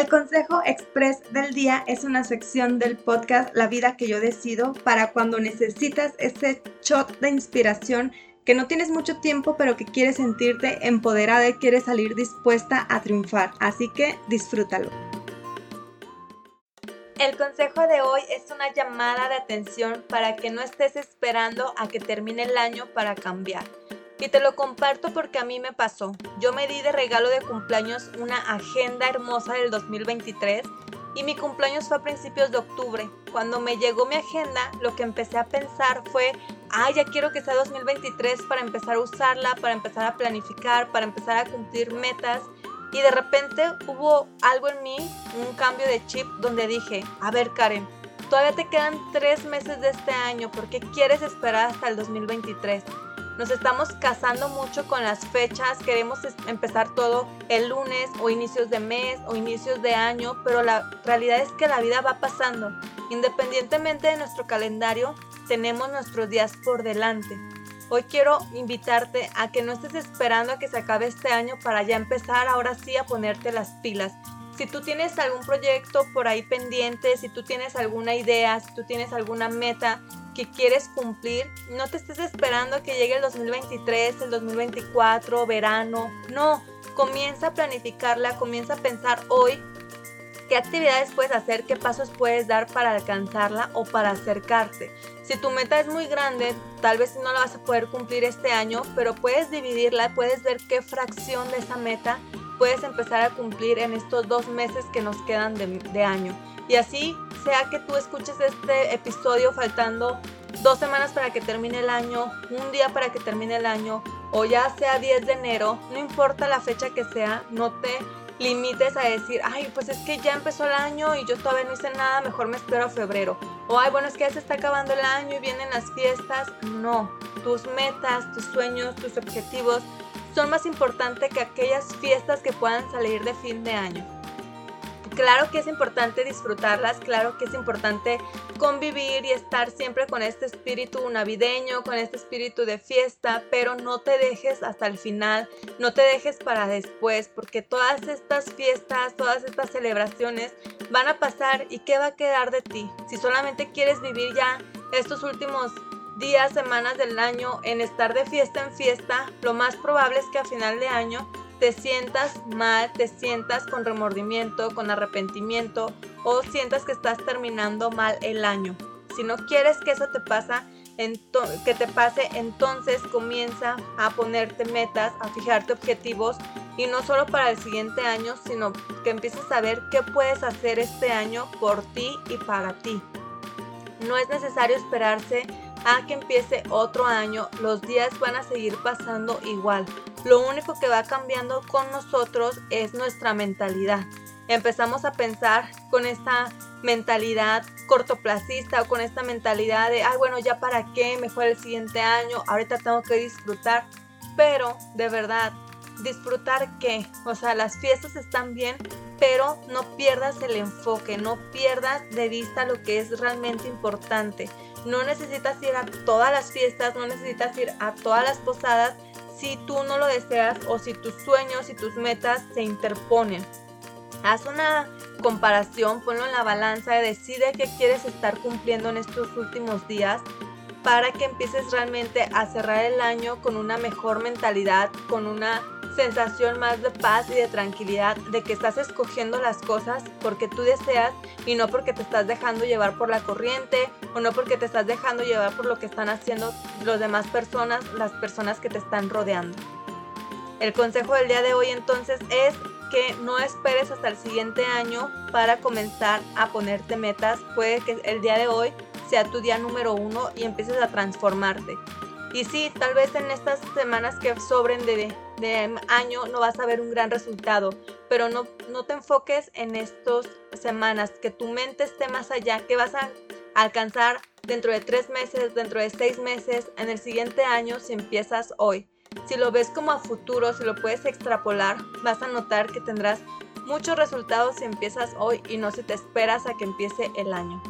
El consejo express del día es una sección del podcast La vida que yo decido para cuando necesitas ese shot de inspiración que no tienes mucho tiempo pero que quieres sentirte empoderada y quieres salir dispuesta a triunfar. Así que disfrútalo. El consejo de hoy es una llamada de atención para que no estés esperando a que termine el año para cambiar. Y te lo comparto porque a mí me pasó. Yo me di de regalo de cumpleaños una agenda hermosa del 2023 y mi cumpleaños fue a principios de octubre. Cuando me llegó mi agenda, lo que empecé a pensar fue, ay, ya quiero que sea 2023 para empezar a usarla, para empezar a planificar, para empezar a cumplir metas. Y de repente hubo algo en mí, un cambio de chip, donde dije, a ver Karen, todavía te quedan tres meses de este año, ¿por qué quieres esperar hasta el 2023? Nos estamos casando mucho con las fechas, queremos empezar todo el lunes o inicios de mes o inicios de año, pero la realidad es que la vida va pasando. Independientemente de nuestro calendario, tenemos nuestros días por delante. Hoy quiero invitarte a que no estés esperando a que se acabe este año para ya empezar ahora sí a ponerte las pilas. Si tú tienes algún proyecto por ahí pendiente, si tú tienes alguna idea, si tú tienes alguna meta, que quieres cumplir, no te estés esperando que llegue el 2023, el 2024, verano. No, comienza a planificarla, comienza a pensar hoy qué actividades puedes hacer, qué pasos puedes dar para alcanzarla o para acercarte. Si tu meta es muy grande, tal vez no la vas a poder cumplir este año, pero puedes dividirla, puedes ver qué fracción de esa meta puedes empezar a cumplir en estos dos meses que nos quedan de año. Y así sea que tú escuches este episodio faltando dos semanas para que termine el año, un día para que termine el año, o ya sea 10 de enero, no importa la fecha que sea, no te limites a decir, ay, pues es que ya empezó el año y yo todavía no hice nada, mejor me espero a febrero. O ay, bueno, es que ya se está acabando el año y vienen las fiestas. No, tus metas, tus sueños, tus objetivos son más importantes que aquellas fiestas que puedan salir de fin de año claro que es importante disfrutarlas, claro que es importante convivir y estar siempre con este espíritu navideño, con este espíritu de fiesta, pero no te dejes hasta el final, no te dejes para después, porque todas estas fiestas, todas estas celebraciones van a pasar y ¿qué va a quedar de ti? Si solamente quieres vivir ya estos últimos días, semanas del año en estar de fiesta en fiesta, lo más probable es que a final de año te sientas mal, te sientas con remordimiento, con arrepentimiento o sientas que estás terminando mal el año. Si no quieres que eso te que te pase, entonces comienza a ponerte metas, a fijarte objetivos y no solo para el siguiente año, sino que empieces a ver qué puedes hacer este año por ti y para ti. No es necesario esperarse a que empiece otro año, los días van a seguir pasando igual. Lo único que va cambiando con nosotros es nuestra mentalidad. Empezamos a pensar con esta mentalidad cortoplacista o con esta mentalidad de, ay, bueno, ya para qué, mejor el siguiente año, ahorita tengo que disfrutar. Pero, de verdad, disfrutar qué? O sea, las fiestas están bien, pero no pierdas el enfoque, no pierdas de vista lo que es realmente importante. No necesitas ir a todas las fiestas, no necesitas ir a todas las posadas si tú no lo deseas o si tus sueños y tus metas se interponen. Haz una comparación, ponlo en la balanza, decide qué quieres estar cumpliendo en estos últimos días para que empieces realmente a cerrar el año con una mejor mentalidad, con una sensación más de paz y de tranquilidad, de que estás escogiendo las cosas porque tú deseas y no porque te estás dejando llevar por la corriente o no porque te estás dejando llevar por lo que están haciendo los demás personas, las personas que te están rodeando. El consejo del día de hoy entonces es que no esperes hasta el siguiente año para comenzar a ponerte metas. Puede que el día de hoy sea tu día número uno y empieces a transformarte. Y sí, tal vez en estas semanas que sobren de, año no vas a ver un gran resultado, pero no, no te enfoques en estas semanas, que tu mente esté más allá, que vas a alcanzar dentro de tres meses, dentro de seis meses, en el siguiente año si empiezas hoy. Si lo ves como a futuro, si lo puedes extrapolar, vas a notar que tendrás muchos resultados si empiezas hoy y no si te esperas a que empiece el año.